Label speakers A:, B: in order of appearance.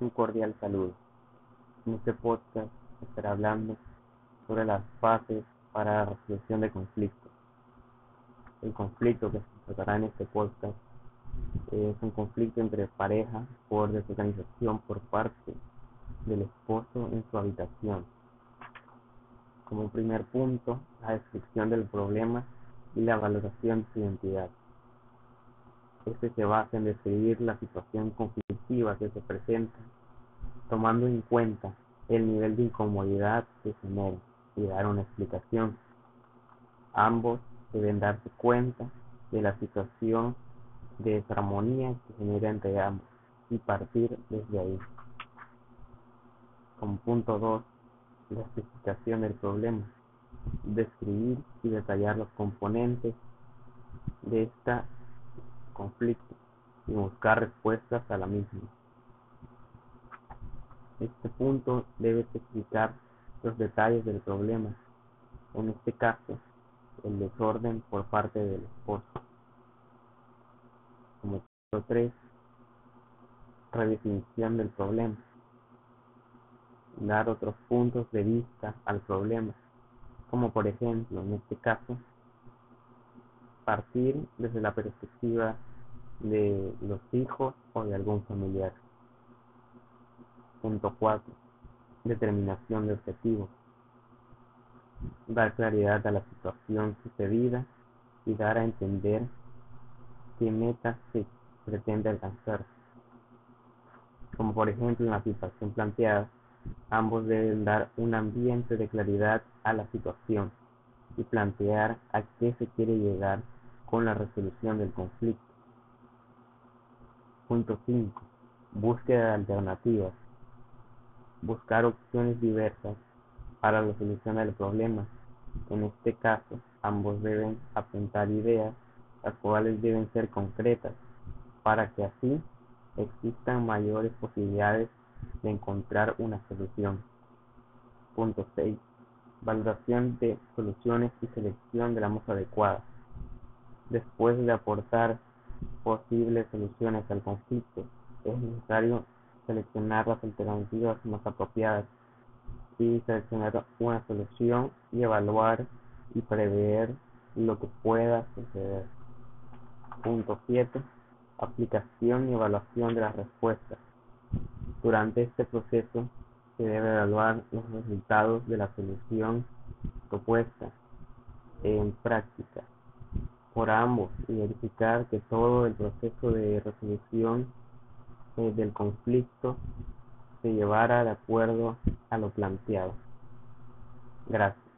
A: Un cordial saludo. En este podcast estaré hablando sobre las fases para la resolución de conflictos. El conflicto que se tratará en este podcast es un conflicto entre pareja por desorganización por parte del esposo en su habitación. Como primer punto, la descripción del problema y la valoración de su identidad. Este se basa en describir la situación conflictiva que se presenta, tomando en cuenta el nivel de incomodidad que genera y dar una explicación. Ambos deben darse cuenta de la situación de desarmonía que genera entre ambos y partir desde ahí. Como punto 2, la especificación del problema. Describir y detallar los componentes de esta conflicto y buscar respuestas a la misma. Este punto debe explicar los detalles del problema, en este caso, el desorden por parte del esposo. Como punto 3, redefinición del problema. Dar otros puntos de vista al problema, como por ejemplo, en este caso, partir desde la perspectiva de los hijos o de algún familiar. Punto 4. Determinación de objetivos. Dar claridad a la situación sucedida y dar a entender qué meta se pretende alcanzar. Como por ejemplo en la situación planteada, ambos deben dar un ambiente de claridad a la situación y plantear a qué se quiere llegar con la resolución del conflicto. Punto 5. Búsqueda de alternativas. Buscar opciones diversas para la solución del problema. En este caso, ambos deben apuntar ideas, las cuales deben ser concretas, para que así existan mayores posibilidades de encontrar una solución. Punto 6. Valoración de soluciones y selección de la más adecuada. Después de aportar posibles soluciones al conflicto, es necesario seleccionar las alternativas más apropiadas y seleccionar una solución y evaluar y prever lo que pueda suceder. Punto 7. Aplicación y evaluación de las respuestas. Durante este proceso se debe evaluar los resultados de la solución propuesta en práctica por ambos y verificar que todo el proceso de resolución eh, del conflicto se llevara de acuerdo a lo planteado. Gracias.